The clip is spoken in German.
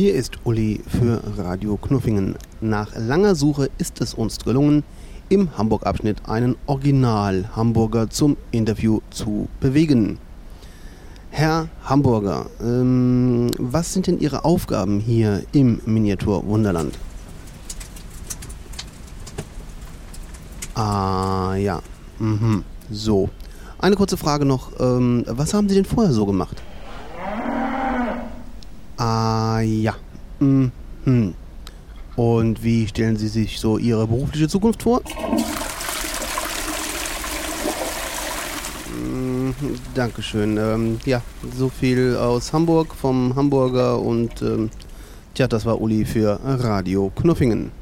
Hier ist Uli für Radio Knuffingen. Nach langer Suche ist es uns gelungen, im Hamburg-Abschnitt einen Original-Hamburger zum Interview zu bewegen. Herr Hamburger, ähm, was sind denn Ihre Aufgaben hier im Miniatur Wunderland? Ah ja, mhm. so. Eine kurze Frage noch. Ähm, was haben Sie denn vorher so gemacht? Ja. Mhm. Und wie stellen Sie sich so Ihre berufliche Zukunft vor? Mhm, Dankeschön. Ähm, ja, so viel aus Hamburg vom Hamburger und ähm, tja, das war Uli für Radio Knuffingen.